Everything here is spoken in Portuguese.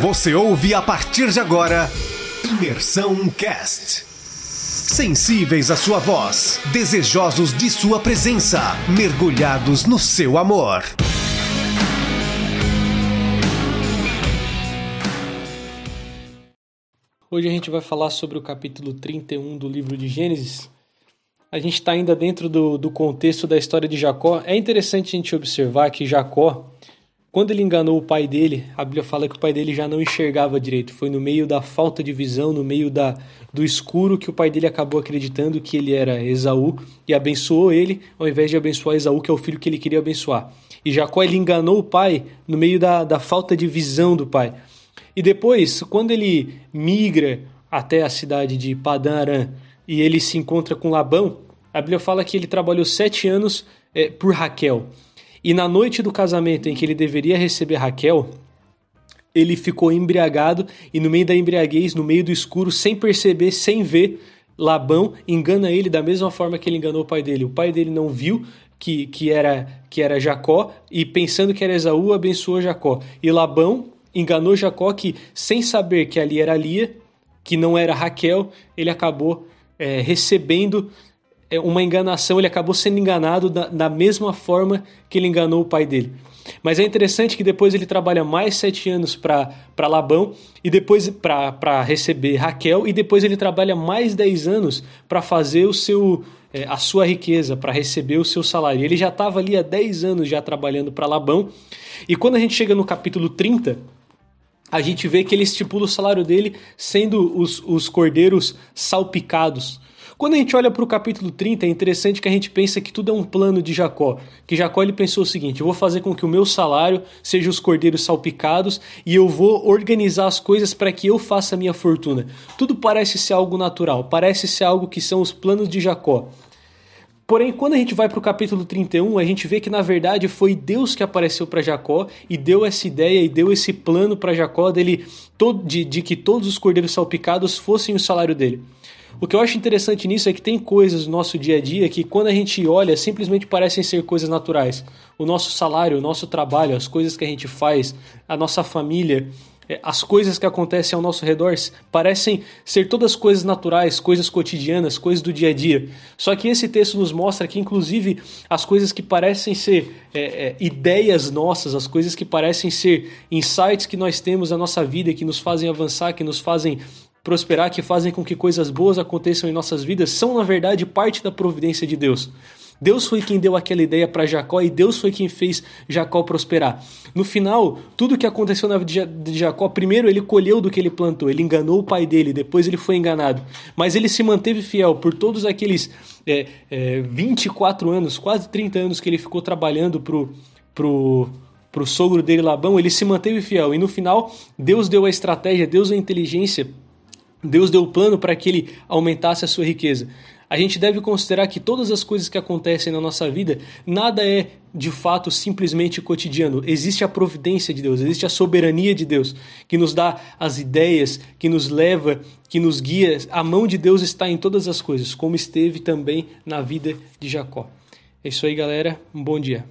Você ouve a partir de agora Imersão Cast. Sensíveis à sua voz, desejosos de sua presença, mergulhados no seu amor. Hoje a gente vai falar sobre o capítulo 31 do livro de Gênesis. A gente está ainda dentro do, do contexto da história de Jacó. É interessante a gente observar que Jacó, quando ele enganou o pai dele, a Bíblia fala que o pai dele já não enxergava direito. Foi no meio da falta de visão, no meio da, do escuro, que o pai dele acabou acreditando que ele era Esaú e abençoou ele, ao invés de abençoar Esaú, que é o filho que ele queria abençoar. E Jacó ele enganou o pai no meio da, da falta de visão do pai. E depois, quando ele migra até a cidade de Padan Aram e ele se encontra com Labão, a Bíblia fala que ele trabalhou sete anos é, por Raquel. E na noite do casamento em que ele deveria receber Raquel, ele ficou embriagado e no meio da embriaguez, no meio do escuro, sem perceber, sem ver, Labão engana ele da mesma forma que ele enganou o pai dele. O pai dele não viu que, que, era, que era Jacó e pensando que era Esaú, abençoou Jacó. E Labão enganou Jacó que, sem saber que ali era Lia, que não era Raquel, ele acabou é, recebendo uma enganação, ele acabou sendo enganado da, da mesma forma que ele enganou o pai dele. Mas é interessante que depois ele trabalha mais sete anos para Labão e depois para receber Raquel e depois ele trabalha mais dez anos para fazer o seu é, a sua riqueza, para receber o seu salário. Ele já estava ali há dez anos já trabalhando para Labão e quando a gente chega no capítulo 30, a gente vê que ele estipula o salário dele sendo os, os cordeiros salpicados. Quando a gente olha para o capítulo 30, é interessante que a gente pensa que tudo é um plano de Jacó. Que Jacó ele pensou o seguinte: eu vou fazer com que o meu salário seja os cordeiros salpicados e eu vou organizar as coisas para que eu faça a minha fortuna. Tudo parece ser algo natural, parece ser algo que são os planos de Jacó. Porém, quando a gente vai para o capítulo 31, a gente vê que na verdade foi Deus que apareceu para Jacó e deu essa ideia e deu esse plano para Jacó dele de, de que todos os cordeiros salpicados fossem o salário dele. O que eu acho interessante nisso é que tem coisas no nosso dia a dia que, quando a gente olha, simplesmente parecem ser coisas naturais. O nosso salário, o nosso trabalho, as coisas que a gente faz, a nossa família, é, as coisas que acontecem ao nosso redor parecem ser todas coisas naturais, coisas cotidianas, coisas do dia a dia. Só que esse texto nos mostra que, inclusive, as coisas que parecem ser é, é, ideias nossas, as coisas que parecem ser insights que nós temos na nossa vida, que nos fazem avançar, que nos fazem prosperar, que fazem com que coisas boas aconteçam em nossas vidas, são, na verdade, parte da providência de Deus. Deus foi quem deu aquela ideia para Jacó e Deus foi quem fez Jacó prosperar. No final, tudo que aconteceu na vida de Jacó, primeiro ele colheu do que ele plantou, ele enganou o pai dele, depois ele foi enganado. Mas ele se manteve fiel por todos aqueles é, é, 24 anos, quase 30 anos que ele ficou trabalhando pro, pro, pro sogro dele Labão, ele se manteve fiel. E no final, Deus deu a estratégia, Deus a inteligência Deus deu o plano para que ele aumentasse a sua riqueza. A gente deve considerar que todas as coisas que acontecem na nossa vida, nada é de fato simplesmente cotidiano. Existe a providência de Deus, existe a soberania de Deus, que nos dá as ideias, que nos leva, que nos guia. A mão de Deus está em todas as coisas, como esteve também na vida de Jacó. É isso aí, galera. Um bom dia.